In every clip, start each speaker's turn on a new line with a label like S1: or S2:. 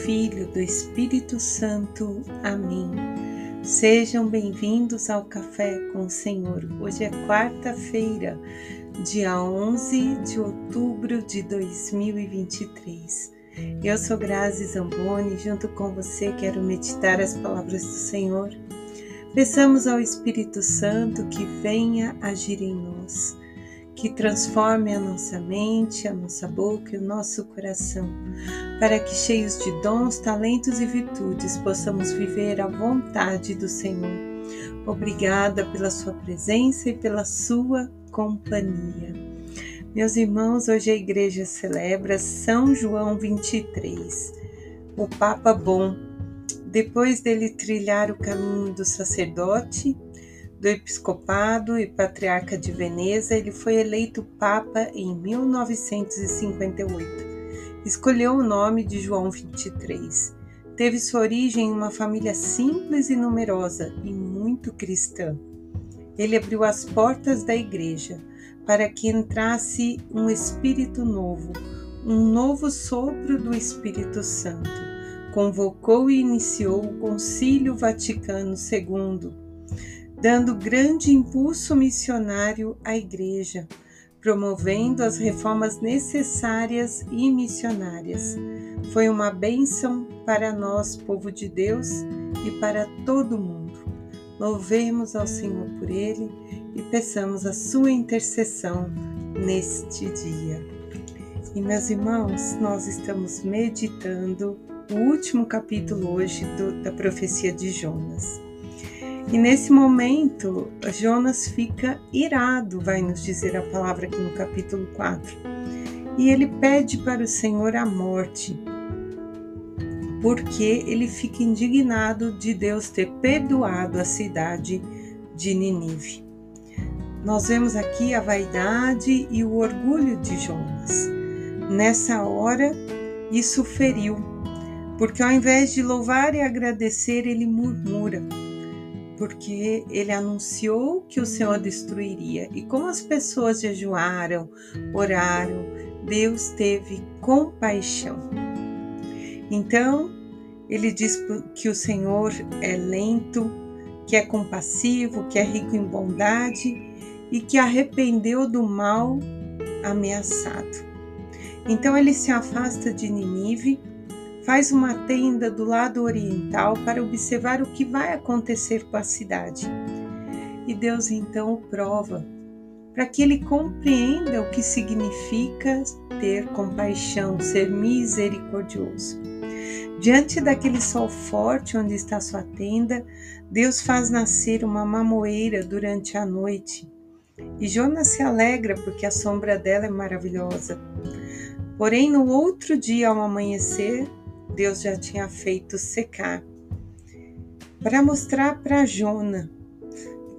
S1: Filho, do Espírito Santo. Amém. Sejam bem-vindos ao Café com o Senhor. Hoje é quarta-feira, dia 11 de outubro de 2023. Eu sou Grazi Zamboni, junto com você quero meditar as palavras do Senhor. Peçamos ao Espírito Santo que venha agir em nós que transforme a nossa mente, a nossa boca e o nosso coração, para que, cheios de dons, talentos e virtudes, possamos viver a vontade do Senhor. Obrigada pela Sua presença e pela Sua companhia. Meus irmãos, hoje a igreja celebra São João 23, o Papa Bom. Depois dele trilhar o caminho do sacerdote, do episcopado e patriarca de Veneza, ele foi eleito papa em 1958. Escolheu o nome de João 23. Teve sua origem em uma família simples e numerosa e muito cristã. Ele abriu as portas da igreja para que entrasse um espírito novo, um novo sopro do Espírito Santo. Convocou e iniciou o Concílio Vaticano II dando grande impulso missionário à Igreja, promovendo as reformas necessárias e missionárias. Foi uma bênção para nós, povo de Deus, e para todo mundo. Louvemos ao Senhor por ele e peçamos a sua intercessão neste dia. E meus irmãos, nós estamos meditando o último capítulo hoje do, da profecia de Jonas. E nesse momento, Jonas fica irado, vai nos dizer a palavra aqui no capítulo 4. E ele pede para o Senhor a morte, porque ele fica indignado de Deus ter perdoado a cidade de Ninive. Nós vemos aqui a vaidade e o orgulho de Jonas. Nessa hora, isso feriu, porque ao invés de louvar e agradecer, ele murmura porque ele anunciou que o Senhor destruiria. E como as pessoas jejuaram, oraram, Deus teve compaixão. Então, ele diz que o Senhor é lento, que é compassivo, que é rico em bondade e que arrependeu do mal ameaçado. Então ele se afasta de Ninive faz uma tenda do lado oriental para observar o que vai acontecer com a cidade. E Deus então o prova, para que ele compreenda o que significa ter compaixão, ser misericordioso. Diante daquele sol forte onde está sua tenda, Deus faz nascer uma mamoeira durante a noite. E Jonas se alegra porque a sombra dela é maravilhosa. Porém, no outro dia, ao amanhecer, Deus já tinha feito secar. Para mostrar para Jonas,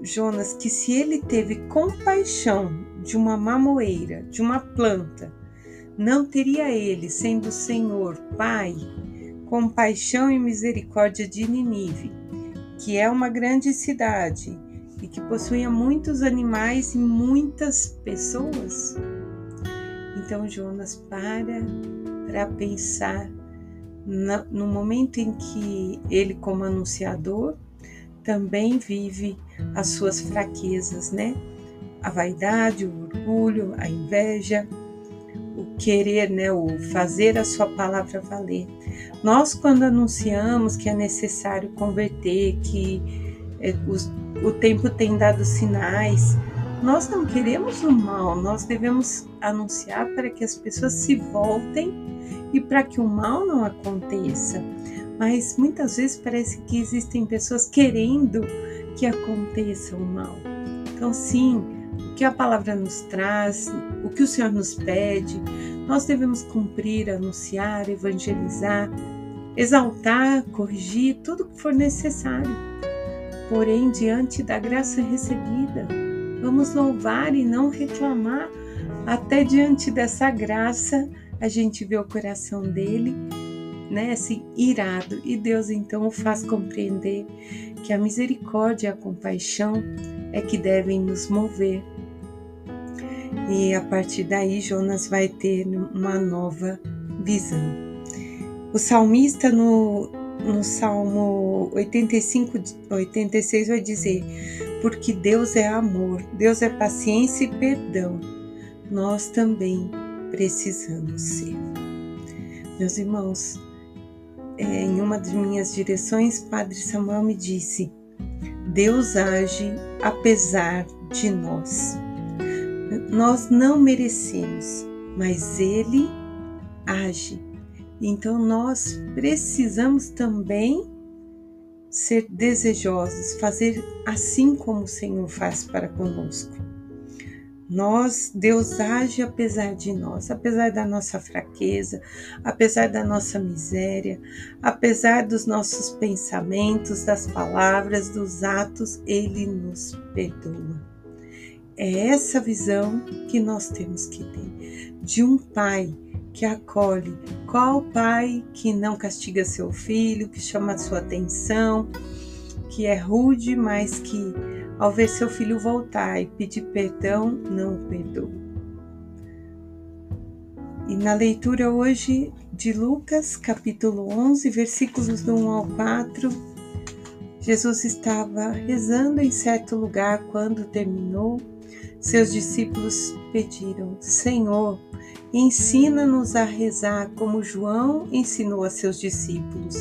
S1: Jonas que se ele teve compaixão de uma mamoeira, de uma planta, não teria ele, sendo o Senhor Pai, compaixão e misericórdia de Ninive, que é uma grande cidade e que possuía muitos animais e muitas pessoas? Então Jonas para para pensar no momento em que ele, como anunciador, também vive as suas fraquezas, né? A vaidade, o orgulho, a inveja, o querer, né? O fazer a sua palavra valer. Nós, quando anunciamos que é necessário converter, que é, o tempo tem dado sinais, nós não queremos o mal, nós devemos anunciar para que as pessoas se voltem e para que o mal não aconteça. Mas muitas vezes parece que existem pessoas querendo que aconteça o mal. Então, sim, o que a palavra nos traz, o que o Senhor nos pede, nós devemos cumprir, anunciar, evangelizar, exaltar, corrigir, tudo que for necessário. Porém, diante da graça recebida, Vamos louvar e não reclamar. Até diante dessa graça, a gente vê o coração dele, né, assim, irado. E Deus então o faz compreender que a misericórdia e a compaixão é que devem nos mover. E a partir daí, Jonas vai ter uma nova visão. O salmista no, no Salmo 85, 86 vai dizer: Porque Deus é amor, Deus é paciência e perdão, nós também precisamos ser. Meus irmãos, é, em uma das minhas direções, Padre Samuel me disse: Deus age apesar de nós. Nós não merecemos, mas Ele age então nós precisamos também ser desejosos, fazer assim como o Senhor faz para conosco. Nós, Deus age apesar de nós, apesar da nossa fraqueza, apesar da nossa miséria, apesar dos nossos pensamentos, das palavras, dos atos, Ele nos perdoa. É essa visão que nós temos que ter de um Pai que acolhe. Qual pai que não castiga seu filho, que chama sua atenção, que é rude, mas que ao ver seu filho voltar e pedir perdão, não o perdoa? E na leitura hoje de Lucas, capítulo 11, versículos do 1 ao 4, Jesus estava rezando em certo lugar quando terminou. Seus discípulos pediram: Senhor, Ensina-nos a rezar como João ensinou a seus discípulos.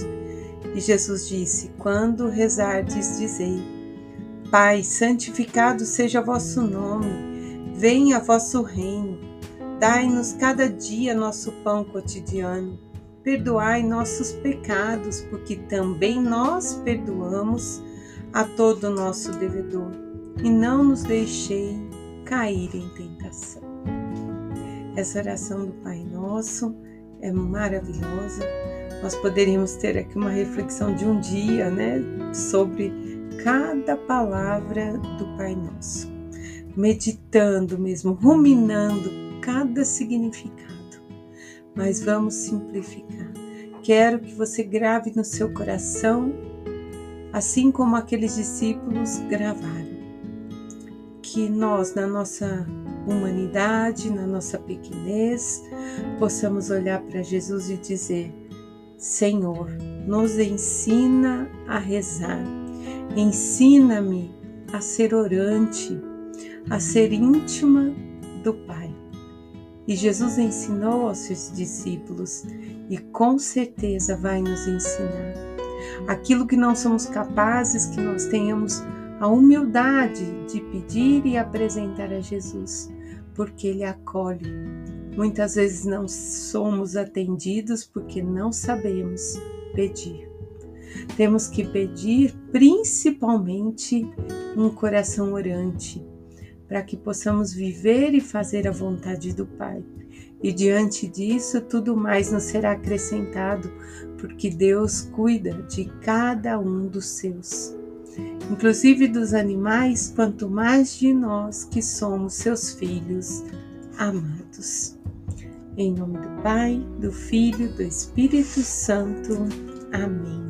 S1: E Jesus disse: Quando rezardes, dizei: Pai, santificado seja vosso nome, venha vosso reino. Dai-nos cada dia nosso pão cotidiano. Perdoai nossos pecados, porque também nós perdoamos a todo nosso devedor. E não nos deixei cair em tentação. Essa oração do Pai Nosso é maravilhosa. Nós poderíamos ter aqui uma reflexão de um dia, né, sobre cada palavra do Pai Nosso, meditando mesmo, ruminando cada significado. Mas vamos simplificar. Quero que você grave no seu coração, assim como aqueles discípulos gravaram, que nós, na nossa humanidade, na nossa pequenez, possamos olhar para Jesus e dizer: Senhor, nos ensina a rezar, ensina-me a ser orante, a ser íntima do Pai. E Jesus ensinou aos seus discípulos e com certeza vai nos ensinar. Aquilo que não somos capazes, que nós tenhamos a humildade de pedir e apresentar a Jesus, porque Ele acolhe. Muitas vezes não somos atendidos porque não sabemos pedir. Temos que pedir principalmente um coração orante, para que possamos viver e fazer a vontade do Pai. E diante disso, tudo mais nos será acrescentado, porque Deus cuida de cada um dos seus inclusive dos animais, quanto mais de nós que somos seus filhos amados. Em nome do Pai, do Filho, do Espírito Santo. Amém.